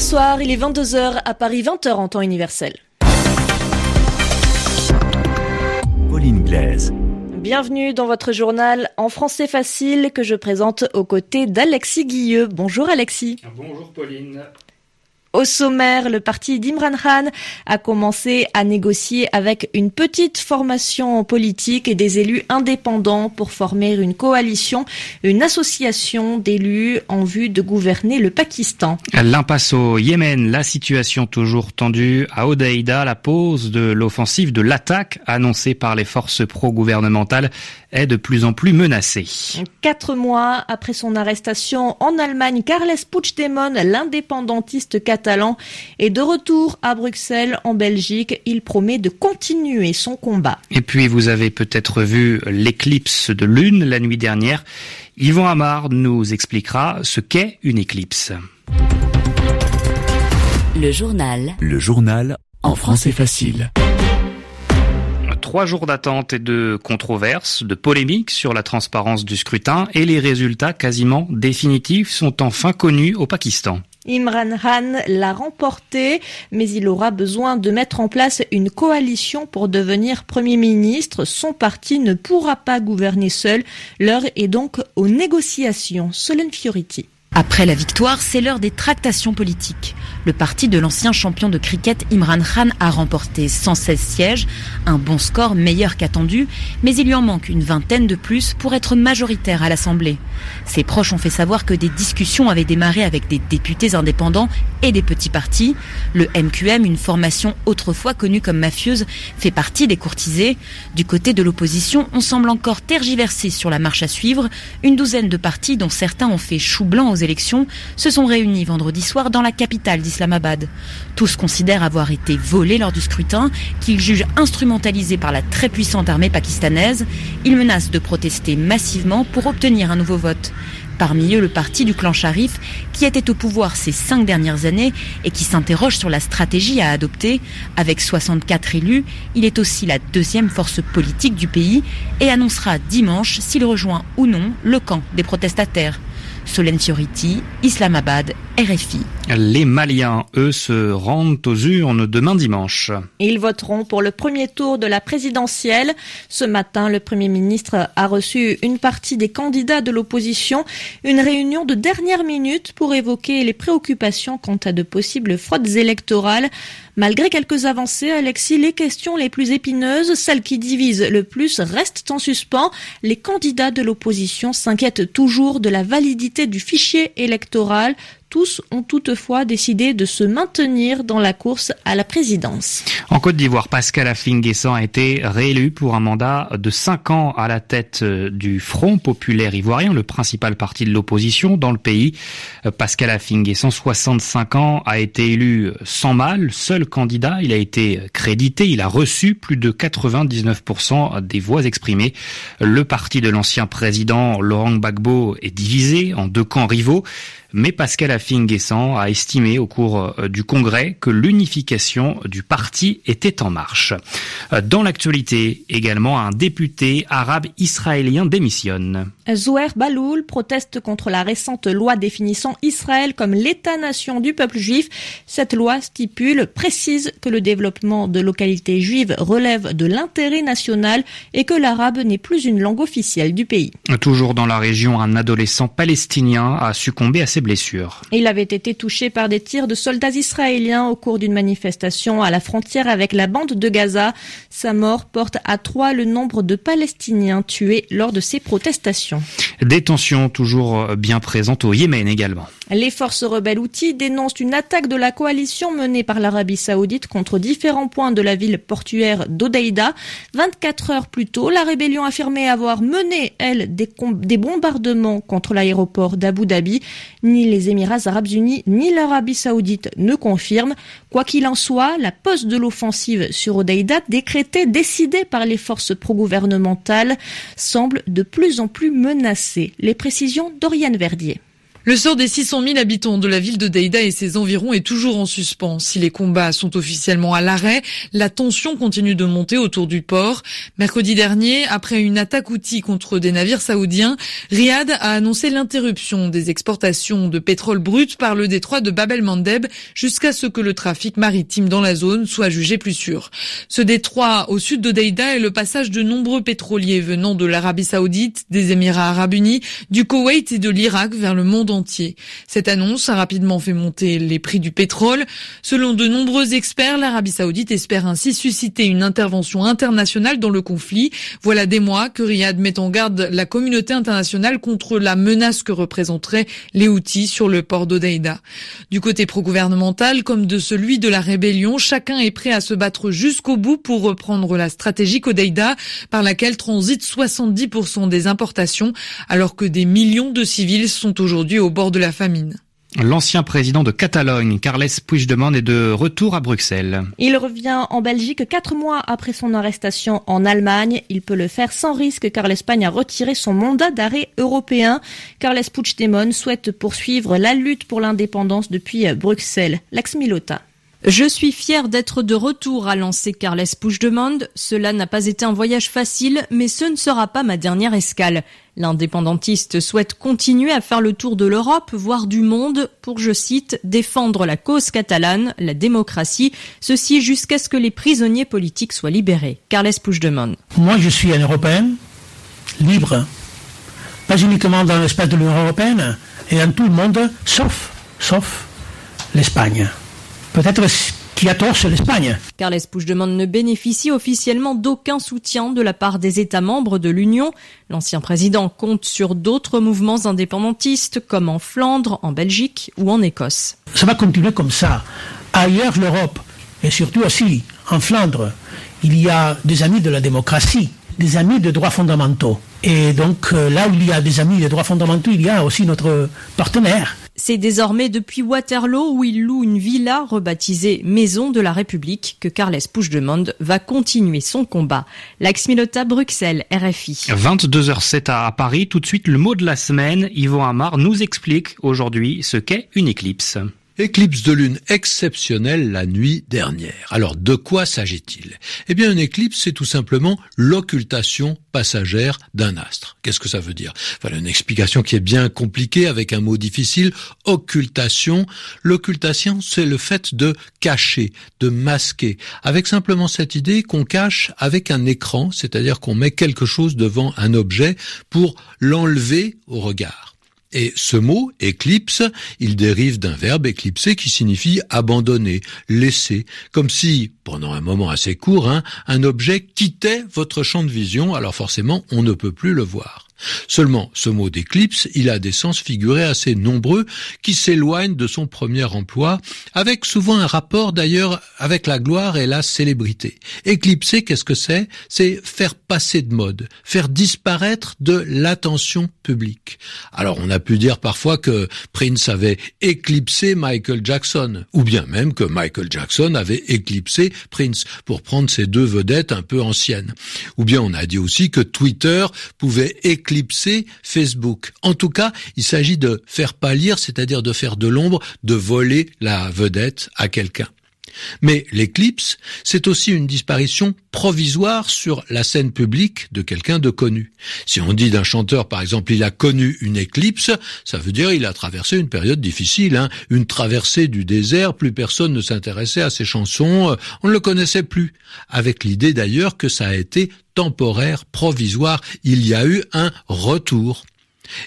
Bonsoir, il est 22h à Paris, 20h en temps universel. Pauline Glaise. Bienvenue dans votre journal en français facile que je présente aux côtés d'Alexis Guilleux. Bonjour Alexis. Bonjour Pauline. Au sommaire, le parti d'Imran Khan a commencé à négocier avec une petite formation politique et des élus indépendants pour former une coalition, une association d'élus en vue de gouverner le Pakistan. L'impasse au Yémen, la situation toujours tendue à Odeida, la pause de l'offensive de l'attaque annoncée par les forces pro-gouvernementales est de plus en plus menacée. Quatre mois après son arrestation en Allemagne, Carles Puigdemont, l'indépendantiste catalan, est de retour à Bruxelles, en Belgique. Il promet de continuer son combat. Et puis, vous avez peut-être vu l'éclipse de lune la nuit dernière. Yvon Amar nous expliquera ce qu'est une éclipse. Le journal. Le journal en français facile. Trois jours d'attente et de controverses, de polémiques sur la transparence du scrutin et les résultats quasiment définitifs sont enfin connus au Pakistan. Imran Khan l'a remporté, mais il aura besoin de mettre en place une coalition pour devenir Premier ministre. Son parti ne pourra pas gouverner seul. L'heure est donc aux négociations. Solène Fioriti. Après la victoire, c'est l'heure des tractations politiques. Le parti de l'ancien champion de cricket Imran Khan a remporté 116 sièges, un bon score meilleur qu'attendu, mais il lui en manque une vingtaine de plus pour être majoritaire à l'Assemblée. Ses proches ont fait savoir que des discussions avaient démarré avec des députés indépendants et des petits partis. Le MQM, une formation autrefois connue comme mafieuse, fait partie des courtisés. Du côté de l'opposition, on semble encore tergiverser sur la marche à suivre. Une douzaine de partis, dont certains ont fait chou blanc aux élections, se sont réunis vendredi soir dans la capitale Tous considèrent avoir été volés lors du scrutin, qu'ils jugent instrumentalisés par la très puissante armée pakistanaise. Ils menacent de protester massivement pour obtenir un nouveau vote. Parmi eux, le parti du clan Sharif, qui était au pouvoir ces cinq dernières années et qui s'interroge sur la stratégie à adopter. Avec 64 élus, il est aussi la deuxième force politique du pays et annoncera dimanche s'il rejoint ou non le camp des protestataires. Solène Fioriti, Islamabad, RFI. Les Maliens, eux, se rendent aux urnes demain dimanche. Ils voteront pour le premier tour de la présidentielle. Ce matin, le Premier ministre a reçu une partie des candidats de l'opposition, une réunion de dernière minute pour évoquer les préoccupations quant à de possibles fraudes électorales. Malgré quelques avancées, Alexis, les questions les plus épineuses, celles qui divisent le plus, restent en suspens. Les candidats de l'opposition s'inquiètent toujours de la validité du fichier électoral. Tous ont toutefois décidé de se maintenir dans la course à la présidence. En Côte d'Ivoire, Pascal Affinguessan a été réélu pour un mandat de 5 ans à la tête du Front populaire ivoirien, le principal parti de l'opposition dans le pays. Pascal Affinguessan, 65 ans, a été élu sans mal, seul candidat. Il a été crédité, il a reçu plus de 99% des voix exprimées. Le parti de l'ancien président Laurent Gbagbo est divisé en deux camps rivaux. Mais Pascal Affinguessan a estimé au cours du congrès que l'unification du parti était en marche. Dans l'actualité, également, un député arabe israélien démissionne. Zouer Baloul proteste contre la récente loi définissant Israël comme l'État-nation du peuple juif. Cette loi stipule, précise que le développement de localités juives relève de l'intérêt national et que l'arabe n'est plus une langue officielle du pays. Toujours dans la région, un adolescent palestinien a succombé à ses blessures. Il avait été touché par des tirs de soldats israéliens au cours d'une manifestation à la frontière avec la bande de Gaza. Sa mort porte à trois le nombre de Palestiniens tués lors de ces protestations. Des tensions toujours bien présentes au Yémen également. Les forces rebelles outils dénoncent une attaque de la coalition menée par l'Arabie saoudite contre différents points de la ville portuaire d'Odeida. 24 heures plus tôt, la rébellion affirmait avoir mené, elle, des, bombardements contre l'aéroport d'Abu Dhabi. Ni les Émirats arabes unis ni l'Arabie saoudite ne confirment. Quoi qu'il en soit, la pause de l'offensive sur Odeida, décrétée, décidée par les forces pro-gouvernementales, semble de plus en plus menacée. Les précisions d'Oriane Verdier. Le sort des 600 000 habitants de la ville de Deida et ses environs est toujours en suspens. Si les combats sont officiellement à l'arrêt, la tension continue de monter autour du port. Mercredi dernier, après une attaque outil contre des navires saoudiens, Riyad a annoncé l'interruption des exportations de pétrole brut par le détroit de Bab el-Mandeb jusqu'à ce que le trafic maritime dans la zone soit jugé plus sûr. Ce détroit au sud de Deida est le passage de nombreux pétroliers venant de l'Arabie saoudite, des Émirats arabes unis, du Koweït et de l'Irak vers le monde entier. Cette annonce a rapidement fait monter les prix du pétrole. Selon de nombreux experts, l'Arabie saoudite espère ainsi susciter une intervention internationale dans le conflit. Voilà des mois que Riyad met en garde la communauté internationale contre la menace que représenteraient les outils sur le port d'Odeida. Du côté pro-gouvernemental comme de celui de la rébellion, chacun est prêt à se battre jusqu'au bout pour reprendre la stratégie Odeida par laquelle transitent 70% des importations alors que des millions de civils sont aujourd'hui au au bord de la famine. L'ancien président de Catalogne, Carles Puigdemont, est de retour à Bruxelles. Il revient en Belgique quatre mois après son arrestation en Allemagne. Il peut le faire sans risque car l'Espagne a retiré son mandat d'arrêt européen. Carles Puigdemont souhaite poursuivre la lutte pour l'indépendance depuis Bruxelles. L'ex-Milota. Je suis fier d'être de retour, a lancé Carles Puigdemont. Cela n'a pas été un voyage facile, mais ce ne sera pas ma dernière escale. L'indépendantiste souhaite continuer à faire le tour de l'Europe, voire du monde, pour, je cite, défendre la cause catalane, la démocratie, ceci jusqu'à ce que les prisonniers politiques soient libérés. Carles Puigdemont. Moi, je suis un Européen, libre, pas uniquement dans l'espace de l'Union européenne, et dans tout le monde, sauf, sauf l'Espagne. Peut-être qui a tort, c'est l'Espagne. Carles Puigdemont ne bénéficie officiellement d'aucun soutien de la part des États membres de l'Union. L'ancien président compte sur d'autres mouvements indépendantistes comme en Flandre, en Belgique ou en Écosse. Ça va continuer comme ça. Ailleurs, l'Europe, et surtout aussi en Flandre, il y a des amis de la démocratie, des amis de droits fondamentaux. Et donc euh, là où il y a des amis de droits fondamentaux, il y a aussi notre partenaire, c'est désormais depuis Waterloo où il loue une villa rebaptisée Maison de la République que Carles Puigdemont va continuer son combat. Lax-Milota, Bruxelles, RFI. 22h07 à Paris. Tout de suite, le mot de la semaine. Yvon Amar nous explique aujourd'hui ce qu'est une éclipse. Éclipse de lune exceptionnelle la nuit dernière. Alors de quoi s'agit-il? Eh bien une éclipse c'est tout simplement l'occultation passagère d'un astre. Qu'est-ce que ça veut dire? Voilà une explication qui est bien compliquée avec un mot difficile. Occultation. L'occultation c'est le fait de cacher, de masquer, avec simplement cette idée qu'on cache avec un écran, c'est-à-dire qu'on met quelque chose devant un objet pour l'enlever au regard. Et ce mot, éclipse, il dérive d'un verbe éclipser qui signifie abandonner, laisser, comme si, pendant un moment assez court, hein, un objet quittait votre champ de vision, alors forcément on ne peut plus le voir. Seulement, ce mot d'éclipse, il a des sens figurés assez nombreux qui s'éloignent de son premier emploi, avec souvent un rapport d'ailleurs avec la gloire et la célébrité. Éclipser, qu'est-ce que c'est? C'est faire passer de mode, faire disparaître de l'attention publique. Alors on a pu dire parfois que Prince avait éclipsé Michael Jackson, ou bien même que Michael Jackson avait éclipsé Prince, pour prendre ces deux vedettes un peu anciennes. Ou bien on a dit aussi que Twitter pouvait éclipser éclipser Facebook. En tout cas, il s'agit de faire pâlir, c'est-à-dire de faire de l'ombre, de voler la vedette à quelqu'un. Mais l'éclipse, c'est aussi une disparition provisoire sur la scène publique de quelqu'un de connu. Si on dit d'un chanteur, par exemple, il a connu une éclipse, ça veut dire il a traversé une période difficile, hein, une traversée du désert, plus personne ne s'intéressait à ses chansons, euh, on ne le connaissait plus. Avec l'idée d'ailleurs que ça a été temporaire, provisoire, il y a eu un retour.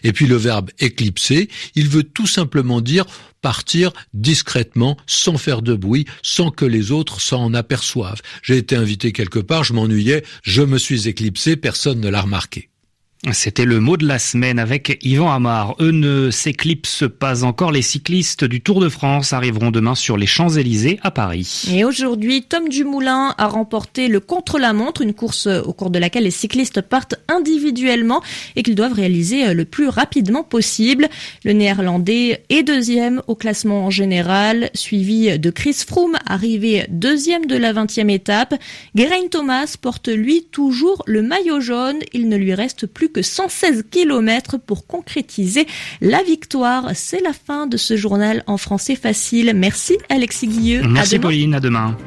Et puis le verbe éclipser, il veut tout simplement dire partir discrètement, sans faire de bruit, sans que les autres s'en aperçoivent. J'ai été invité quelque part, je m'ennuyais, je me suis éclipsé, personne ne l'a remarqué. C'était le mot de la semaine avec Yvan Amar. Eux ne s'éclipsent pas encore. Les cyclistes du Tour de France arriveront demain sur les Champs-Élysées à Paris. Et aujourd'hui, Tom Dumoulin a remporté le contre-la-montre, une course au cours de laquelle les cyclistes partent individuellement et qu'ils doivent réaliser le plus rapidement possible. Le néerlandais est deuxième au classement en général, suivi de Chris Froome, arrivé deuxième de la 20e étape. Geraint Thomas porte lui toujours le maillot jaune. Il ne lui reste plus que 116 km pour concrétiser la victoire. C'est la fin de ce journal en français facile. Merci Alexis Guilleux. Merci Pauline, à demain.